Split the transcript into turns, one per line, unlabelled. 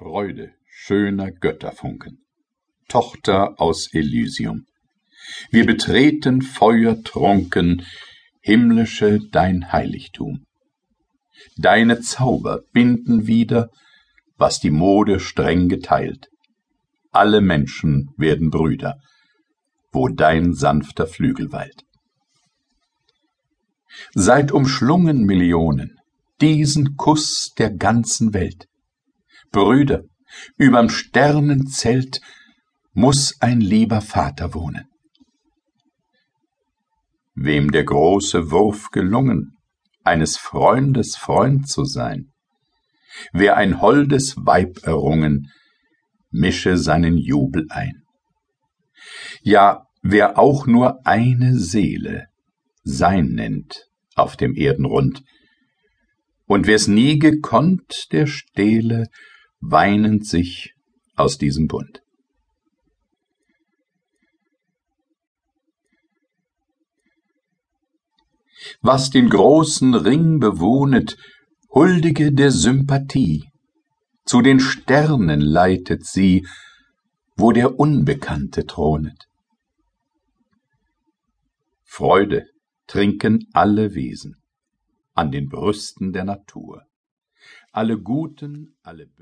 Freude schöner Götterfunken, Tochter aus Elysium. Wir betreten feuertrunken himmlische dein Heiligtum. Deine Zauber binden wieder, was die Mode streng geteilt. Alle Menschen werden Brüder, wo dein sanfter Flügel weilt. Seid umschlungen Millionen, diesen Kuss der ganzen Welt. Brüder, überm Sternenzelt muss ein lieber Vater wohnen. Wem der große Wurf gelungen, eines Freundes Freund zu sein, wer ein holdes Weib errungen, mische seinen Jubel ein. Ja, wer auch nur eine Seele sein nennt auf dem Erdenrund, und wer's nie gekonnt, der stehle weinend sich aus diesem Bund. Was den großen Ring bewohnet, huldige der Sympathie, zu den Sternen leitet sie, wo der Unbekannte thronet. Freude trinken alle Wesen an den Brüsten der Natur. Alle Guten, alle Bösen